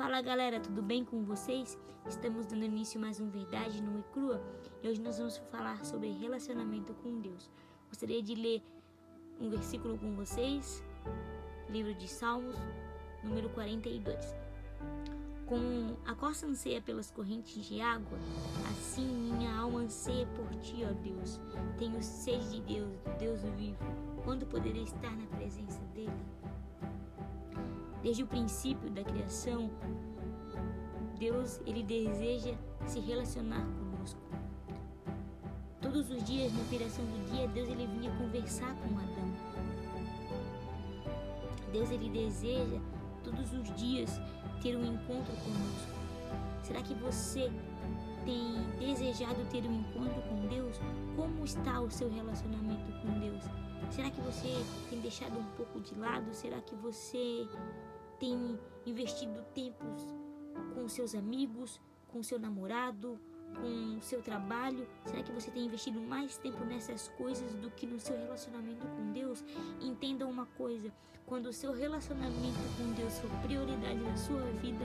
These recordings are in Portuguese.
Fala galera, tudo bem com vocês? Estamos dando início a mais um Verdade Nua e Crua e hoje nós vamos falar sobre relacionamento com Deus. Gostaria de ler um versículo com vocês, livro de Salmos, número 42. Como a costa anseia pelas correntes de água, assim minha alma anseia por ti, ó Deus. Tenho sede de Deus, Deus vivo. Quando poderei estar na presença dele? Desde o princípio da criação, Deus ele deseja se relacionar conosco. Todos os dias na operação do dia, Deus ele vinha conversar com Adão. Deus ele deseja todos os dias ter um encontro conosco. Será que você tem desejado ter um encontro com Deus? Como está o seu relacionamento com Deus? Será que você tem deixado um pouco de lado? Será que você tem investido tempos com seus amigos, com seu namorado, com seu trabalho? Será que você tem investido mais tempo nessas coisas do que no seu relacionamento com Deus? Entenda uma coisa: quando o seu relacionamento com Deus for prioridade na sua vida,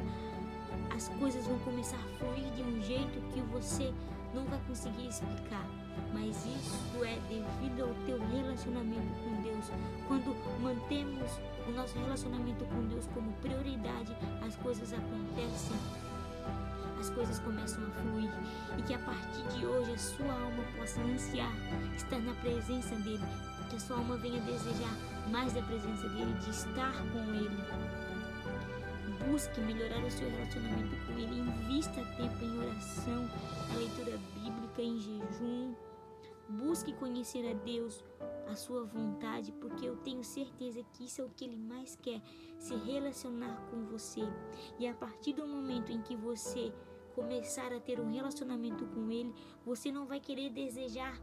as coisas vão começar a fluir de um jeito que você não vai conseguir explicar. Mas isso é devido ao teu relacionamento com Deus. Quando mantemos o nosso relacionamento com Deus como prioridade, as coisas acontecem. As coisas começam a fluir e que a partir de hoje a sua alma possa ansiar estar na presença dele, que a sua alma venha desejar mais da presença dele, de estar com ele. Busque melhorar o seu relacionamento com ele, invista tempo em oração, na leitura bíblica, em jejum. Busque conhecer a Deus, a sua vontade, porque eu tenho certeza que isso é o que Ele mais quer, se relacionar com você. E a partir do momento em que você começar a ter um relacionamento com Ele, você não vai querer desejar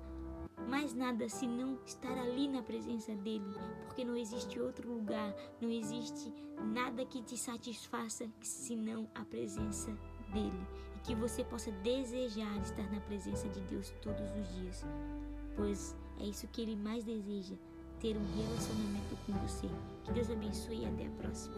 mais nada senão estar ali na presença dele, porque não existe outro lugar, não existe nada que te satisfaça senão a presença dele e que você possa desejar estar na presença de Deus todos os dias, pois é isso que ele mais deseja, ter um relacionamento com você. Que Deus abençoe e até a próxima.